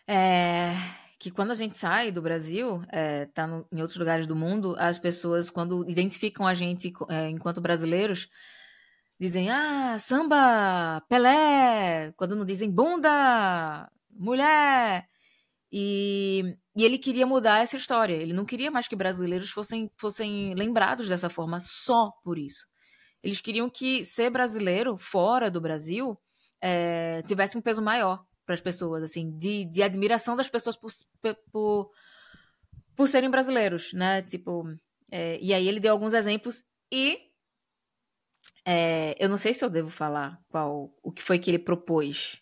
É, que quando a gente sai do Brasil, é, tá no, em outros lugares do mundo, as pessoas, quando identificam a gente é, enquanto brasileiros, dizem, ah, samba, Pelé, quando não dizem bunda, mulher, e, e, ele queria mudar essa história. Ele não queria mais que brasileiros fossem, fossem lembrados dessa forma só por isso. Eles queriam que ser brasileiro fora do Brasil é, tivesse um peso maior para as pessoas, assim, de, de admiração das pessoas por, por, por serem brasileiros, né? Tipo, é, e aí ele deu alguns exemplos e é, eu não sei se eu devo falar qual o que foi que ele propôs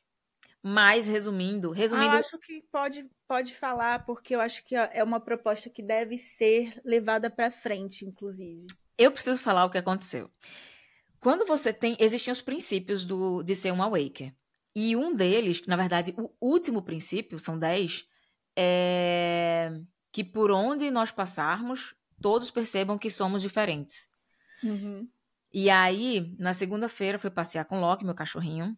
mas, resumindo, resumindo. Ah, acho que pode, pode falar, porque eu acho que é uma proposta que deve ser levada para frente, inclusive. Eu preciso falar o que aconteceu. Quando você tem. Existiam os princípios do, de ser um awaker. E um deles, na verdade, o último princípio, são dez, é que por onde nós passarmos, todos percebam que somos diferentes. Uhum. E aí, na segunda-feira, fui passear com o Loki, meu cachorrinho.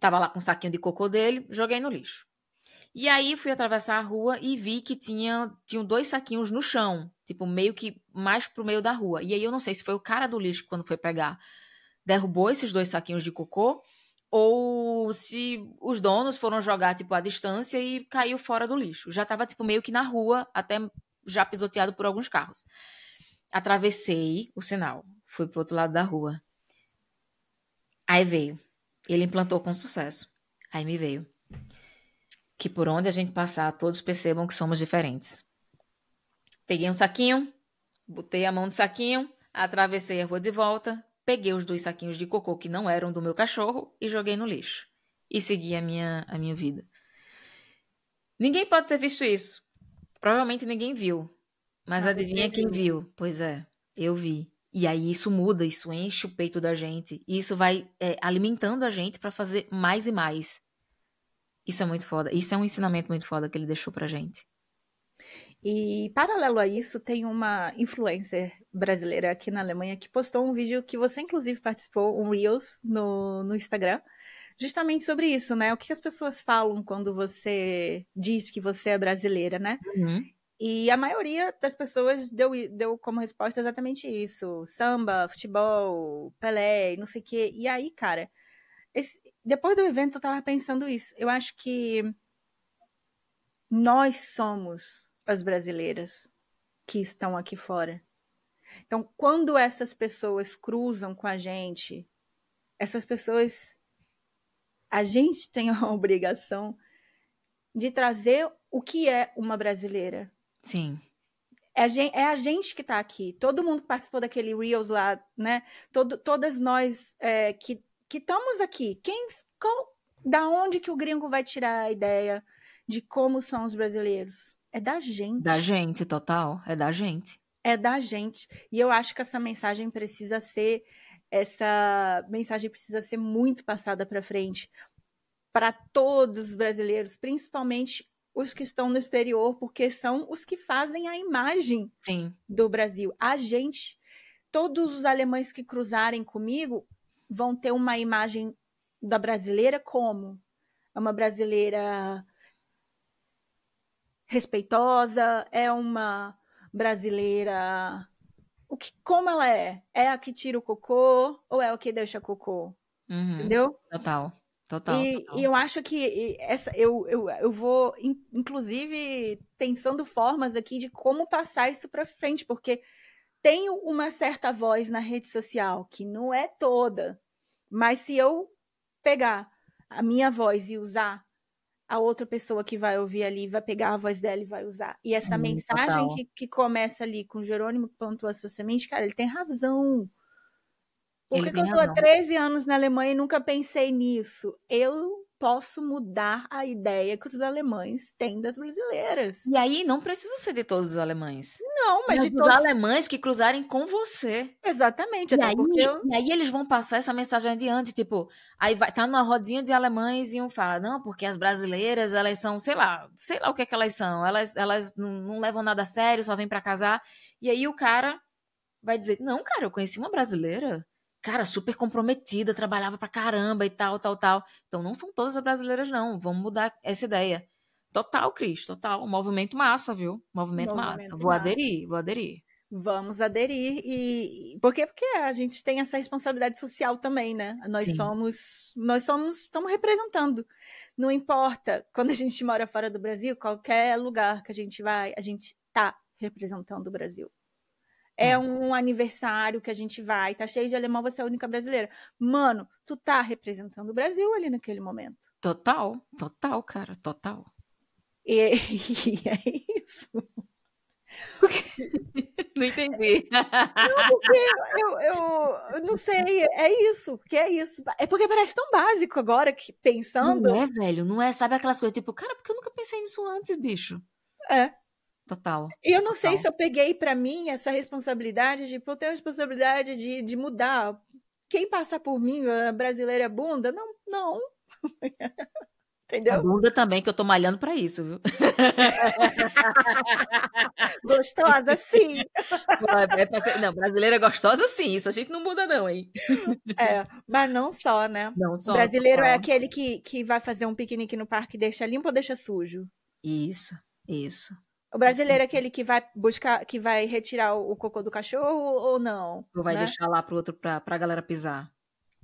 Tava lá com um saquinho de cocô dele, joguei no lixo. E aí fui atravessar a rua e vi que tinha, tinham dois saquinhos no chão, tipo, meio que mais pro meio da rua. E aí eu não sei se foi o cara do lixo quando foi pegar, derrubou esses dois saquinhos de cocô, ou se os donos foram jogar, tipo, à distância e caiu fora do lixo. Já tava, tipo, meio que na rua, até já pisoteado por alguns carros. Atravessei o sinal, fui pro outro lado da rua. Aí veio ele implantou com sucesso. Aí me veio. Que por onde a gente passar, todos percebam que somos diferentes. Peguei um saquinho, botei a mão no saquinho, atravessei a rua de volta, peguei os dois saquinhos de cocô que não eram do meu cachorro e joguei no lixo. E segui a minha, a minha vida. Ninguém pode ter visto isso. Provavelmente ninguém viu. Mas Nossa, adivinha quem viu. viu? Pois é, eu vi. E aí isso muda, isso enche o peito da gente. E isso vai é, alimentando a gente pra fazer mais e mais. Isso é muito foda. Isso é um ensinamento muito foda que ele deixou pra gente. E paralelo a isso, tem uma influencer brasileira aqui na Alemanha que postou um vídeo que você inclusive participou, um Reels no, no Instagram, justamente sobre isso, né? O que as pessoas falam quando você diz que você é brasileira, né? Uhum. E a maioria das pessoas deu, deu como resposta exatamente isso: samba, futebol, Pelé, não sei o quê. E aí, cara, esse- depois do evento eu tava pensando isso. Eu acho que nós somos as brasileiras que estão aqui fora. Então, quando essas pessoas cruzam com a gente, essas pessoas. A gente tem a obrigação de trazer o que é uma brasileira. Sim. É a gente, é a gente que tá aqui. Todo mundo que participou daquele Reels lá, né? Todo, todas nós é, que que estamos aqui. Quem, qual, da onde que o gringo vai tirar a ideia de como são os brasileiros? É da gente. Da gente, total. É da gente. É da gente. E eu acho que essa mensagem precisa ser essa mensagem precisa ser muito passada para frente para todos os brasileiros, principalmente os que estão no exterior, porque são os que fazem a imagem Sim. do Brasil. A gente, todos os alemães que cruzarem comigo vão ter uma imagem da brasileira como é uma brasileira respeitosa, é uma brasileira o que como ela é? É a que tira o cocô ou é o que deixa cocô? Uhum. Entendeu? Total. Total. E, total. e eu acho que essa eu, eu, eu vou, in- inclusive, pensando formas aqui de como passar isso para frente, porque tenho uma certa voz na rede social, que não é toda, mas se eu pegar a minha voz e usar, a outra pessoa que vai ouvir ali vai pegar a voz dela e vai usar. E essa Sim, mensagem que, que começa ali com Jerônimo que plantou a sua semente, cara, ele tem razão. Por que, eu tô há razão. 13 anos na Alemanha e nunca pensei nisso? Eu posso mudar a ideia que os alemães têm das brasileiras. E aí não precisa ser de todos os alemães. Não, mas Mas de dos todos. alemães que cruzarem com você. Exatamente, E aí, eu. e aí eles vão passar essa mensagem adiante, tipo, aí vai tá numa rodinha de alemães e um fala, não, porque as brasileiras, elas são, sei lá, sei lá o que é que elas são, elas, elas não, não levam nada a sério, só vêm pra casar. E aí o cara vai dizer, não, cara, eu conheci uma brasileira, cara, super comprometida, trabalhava pra caramba e tal, tal, tal. Então não são todas as brasileiras, não, vamos mudar essa ideia. Total, Cris, total. Movimento massa, viu? Movimento, massa. Movimento Vou massa. aderir, vou aderir. Vamos aderir e por quê? Porque a gente tem essa responsabilidade social também, né? Nós Sim. somos, nós somos, estamos representando. Não importa quando a gente mora fora do Brasil, qualquer lugar que a gente vai, a gente tá representando o Brasil. É É. um aniversário que a gente vai, tá cheio de alemão, você é a única brasileira. Mano, tu tá representando o Brasil ali naquele momento. Total, total, cara, total. E, e é isso. Não entendi. Eu, eu, eu não sei, é isso, que é isso. É porque parece tão básico agora que pensando. Não é, velho, não é, sabe aquelas coisas, tipo, cara, porque eu nunca pensei nisso antes, bicho. É. Total. E eu não sei Total. se eu peguei pra mim essa responsabilidade de, eu tenho a responsabilidade de, de mudar. Quem passar por mim, a brasileira bunda, não, não. A Entendeu? bunda também, que eu tô malhando pra isso, viu? Gostosa, sim. É Não, brasileira é gostosa, sim. Isso a gente não muda, não, hein? É, mas não só, né? Não, O só. brasileiro é total. aquele que, que vai fazer um piquenique no parque e deixa limpo ou deixa sujo? Isso, isso. O brasileiro é aquele que vai buscar, que vai retirar o, cocô do cachorro ou não? Ou vai né? deixar lá pro outro, pra, pra galera pisar.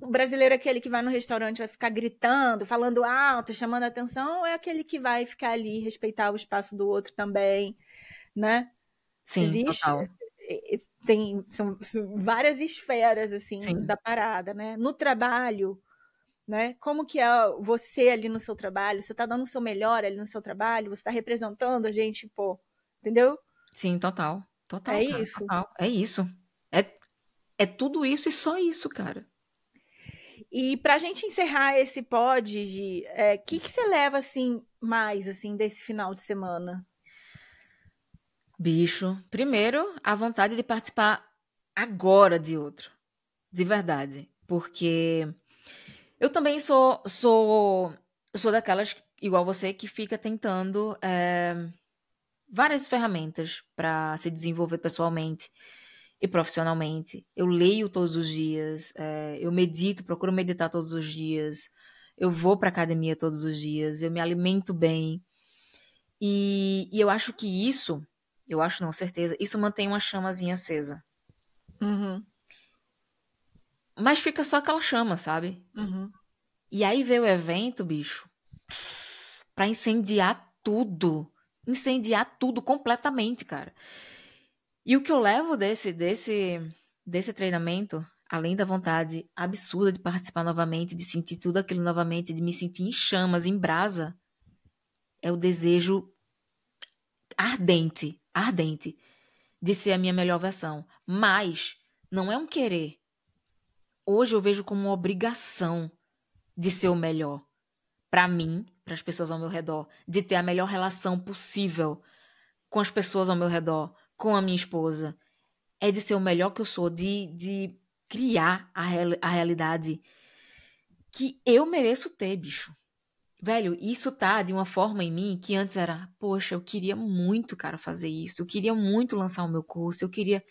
O brasileiro é aquele que vai no restaurante, vai ficar gritando, falando alto, chamando a atenção, ou é aquele que vai ficar ali, respeitar o espaço do outro também, né? Sim, Existe, total. e- e- tem, são, são várias esferas, assim, Sim. da parada, né? No trabalho, né? Como que é você ali no seu trabalho? Você tá dando o seu melhor ali no seu trabalho? Você tá representando a gente, pô, entendeu? Sim, total. Total. É cara, isso. total. É isso. É, é tudo isso e só isso, cara. E pra gente encerrar esse pod, Gi, o é, que, que você leva, assim, mais, assim, desse final de semana? Bicho, primeiro, a vontade de participar agora de outro. De verdade. Porque eu também sou, sou, sou daquelas, igual você, que fica tentando é, várias ferramentas para se desenvolver pessoalmente e profissionalmente. Eu leio todos os dias, é, eu medito, procuro meditar todos os dias, eu vou para academia todos os dias, eu me alimento bem. E, e, eu acho que isso, eu acho não, certeza, isso mantém uma chamazinha acesa. Uhum. Mas fica só aquela chama, sabe? Uhum. E aí veio o evento, bicho, pra incendiar tudo. Incendiar tudo completamente, cara. E o que eu levo desse, desse, desse treinamento, além da vontade absurda de participar novamente, de sentir tudo aquilo novamente, de me sentir em chamas, em brasa, é o desejo ardente, ardente, de ser a minha melhor versão. Mas não é um querer, hoje eu vejo como uma obrigação de ser o melhor. Para mim, para as pessoas ao meu redor, de ter a melhor relação possível com as pessoas ao meu redor, com a minha esposa. É de ser o melhor que eu sou, de, de criar a, real, a realidade que eu mereço ter, bicho. Velho, isso tá de uma forma em mim que antes era, poxa, eu queria muito, cara, fazer isso. Eu queria muito lançar o meu curso. Eu queria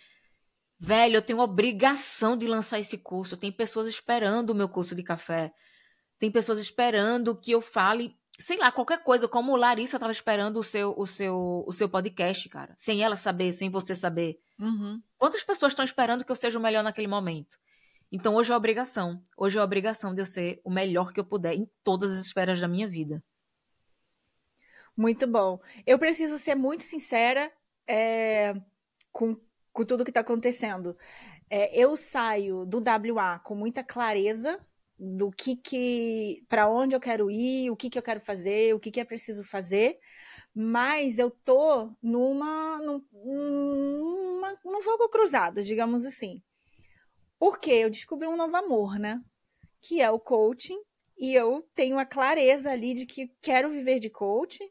Velho, eu tenho obrigação de lançar esse curso. Tem pessoas esperando o meu curso de café. Tem pessoas esperando que eu fale, sei lá, qualquer coisa, como Larissa estava esperando o seu, o seu, o seu podcast, cara. Sem ela saber, sem você saber. Uhum. Quantas pessoas estão esperando que eu seja o melhor naquele momento? Então hoje é obrigação. Hoje é obrigação de eu ser o melhor que eu puder em todas as esferas da minha vida. Muito bom. Eu preciso ser muito sincera é, com com tudo que está acontecendo. É, eu saio do WA com muita clareza do que que para onde eu quero ir, o que que eu quero fazer, o que que é preciso fazer, mas eu tô numa numa num fogo cruzado, digamos assim. Porque eu descobri um novo amor, né? Que é o coaching, e eu tenho a clareza ali de que quero viver de coaching,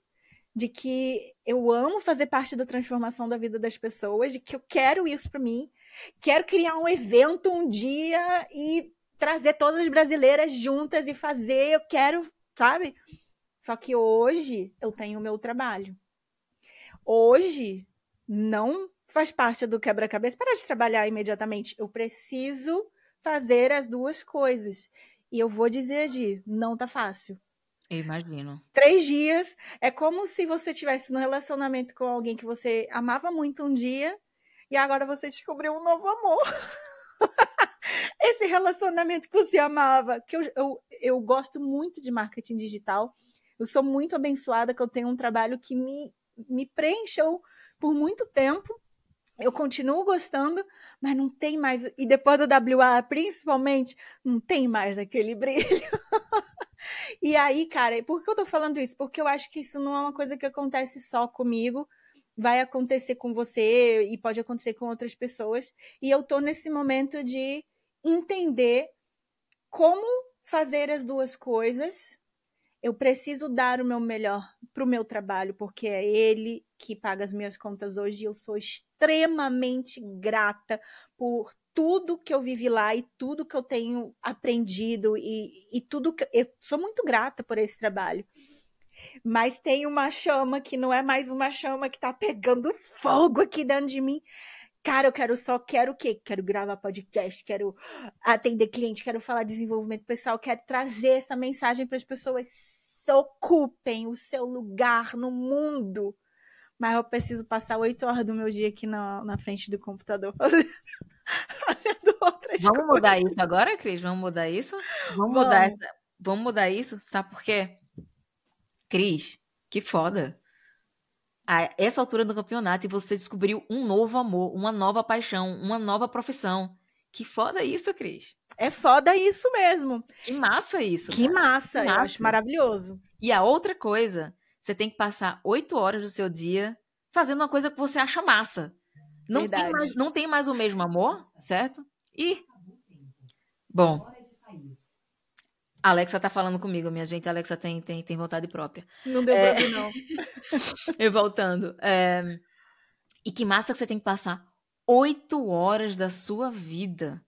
de que eu amo fazer parte da transformação da vida das pessoas, de que eu quero isso para mim, quero criar um evento um dia e trazer todas as brasileiras juntas e fazer, eu quero, sabe? Só que hoje eu tenho o meu trabalho. Hoje não faz parte do quebra-cabeça para de trabalhar imediatamente. Eu preciso fazer as duas coisas. E eu vou dizer, Gi, não tá fácil. Eu imagino. Três dias é como se você tivesse no relacionamento com alguém que você amava muito um dia e agora você descobriu um novo amor. Esse relacionamento que você amava, que eu, eu, eu gosto muito de marketing digital. Eu sou muito abençoada que eu tenho um trabalho que me, me preencheu por muito tempo. Eu continuo gostando, mas não tem mais. E depois do WA, principalmente, não tem mais aquele brilho. E aí, cara, por que eu tô falando isso? Porque eu acho que isso não é uma coisa que acontece só comigo, vai acontecer com você e pode acontecer com outras pessoas. E eu tô nesse momento de entender como fazer as duas coisas. Eu preciso dar o meu melhor pro meu trabalho, porque é ele que paga as minhas contas hoje eu sou extremamente grata por tudo que eu vivi lá e tudo que eu tenho aprendido e, e tudo que eu sou muito grata por esse trabalho. Mas tem uma chama que não é mais uma chama que tá pegando fogo aqui dentro de mim. Cara, eu quero só, quero o quê? Quero gravar podcast, quero atender cliente, quero falar de desenvolvimento pessoal, quero trazer essa mensagem para as pessoas. Ocupem o seu lugar no mundo. Mas eu preciso passar oito horas do meu dia aqui na, na frente do computador fazendo outras Vamos coisas. mudar isso agora, Cris? Vamos mudar isso? Vamos, Vamos. mudar essa... Vamos mudar isso? Sabe por quê? Cris, que foda. A essa altura do campeonato e você descobriu um novo amor, uma nova paixão, uma nova profissão. Que foda isso, Cris. É foda isso mesmo. Que massa isso. Que massa, que massa. eu acho maravilhoso. E a outra coisa, você tem que passar oito horas do seu dia fazendo uma coisa que você acha massa. Não tem, mais, não tem mais o mesmo amor, certo? E. Bom. Alexa tá falando comigo, minha gente. Alexa tem, tem, tem vontade própria. Não deu é... não. e voltando. É... E que massa que você tem que passar oito horas da sua vida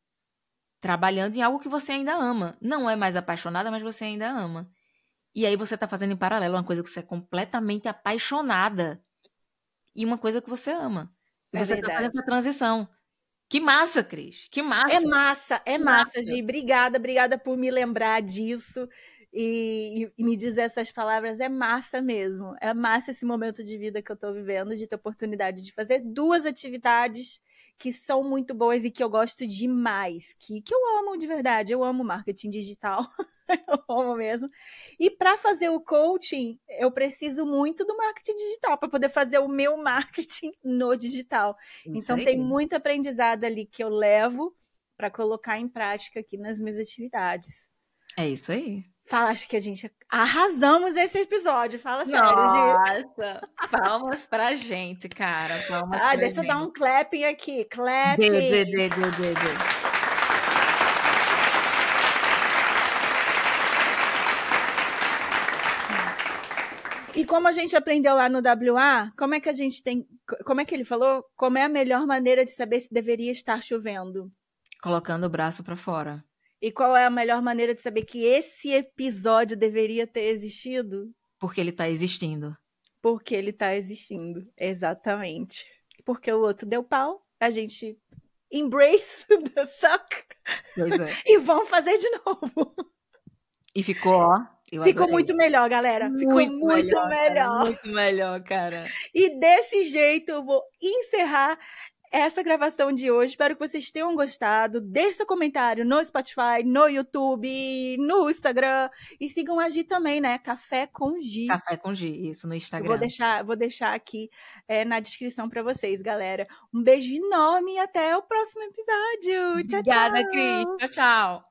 trabalhando em algo que você ainda ama. Não é mais apaixonada, mas você ainda ama. E aí você tá fazendo em paralelo uma coisa que você é completamente apaixonada e uma coisa que você ama. É você tá verdade. fazendo essa transição. Que massa, Cris. Que massa. É massa, é massa, Massa. Gi. Obrigada, obrigada por me lembrar disso e, e- me dizer essas palavras. É massa mesmo. É massa esse momento de vida que eu tô vivendo, de ter oportunidade de fazer duas atividades que são muito boas e que eu gosto demais, que, que eu amo de verdade. Eu amo marketing digital. eu amo mesmo. E para fazer o coaching, eu preciso muito do marketing digital para poder fazer o meu marketing no digital. Isso Então aí. tem muito aprendizado ali que eu levo para colocar em prática aqui nas minhas atividades. É isso aí. Fala, acho que a gente arrasamos esse episódio. Fala sério. Nossa, palmas pra gente, cara. Palmas Ah, pra deixa eu dar gente. um clapping aqui. Clapping. Dê, dê, dê, E como a gente aprendeu lá no WA, como é que a gente tem. Como é que ele falou? Como é a melhor maneira de saber se deveria estar chovendo? Colocando o braço pra fora. E qual é a melhor maneira de saber que esse episódio deveria ter existido? Porque ele tá existindo. Porque ele tá existindo. Exatamente. Porque o outro deu pau, a gente embrace the suck Pois é. e vamos fazer de novo. E ficou, ó. Eu Ficou adorei. muito melhor, galera. Ficou muito, melhor. cara, muito melhor, cara. E desse jeito eu vou encerrar essa gravação de hoje. Espero que vocês tenham gostado. Deixe seu comentário no Spotify, no YouTube, no Instagram. E sigam a Gi também, né? Café com Gi. Café com G, isso no Eu Instagram. Vou deixar, vou deixar aqui é, na descrição pra vocês, galera. Um beijo enorme e até o próximo episódio. Tchau, Obrigada, tchau. Cris. Tchau, tchau.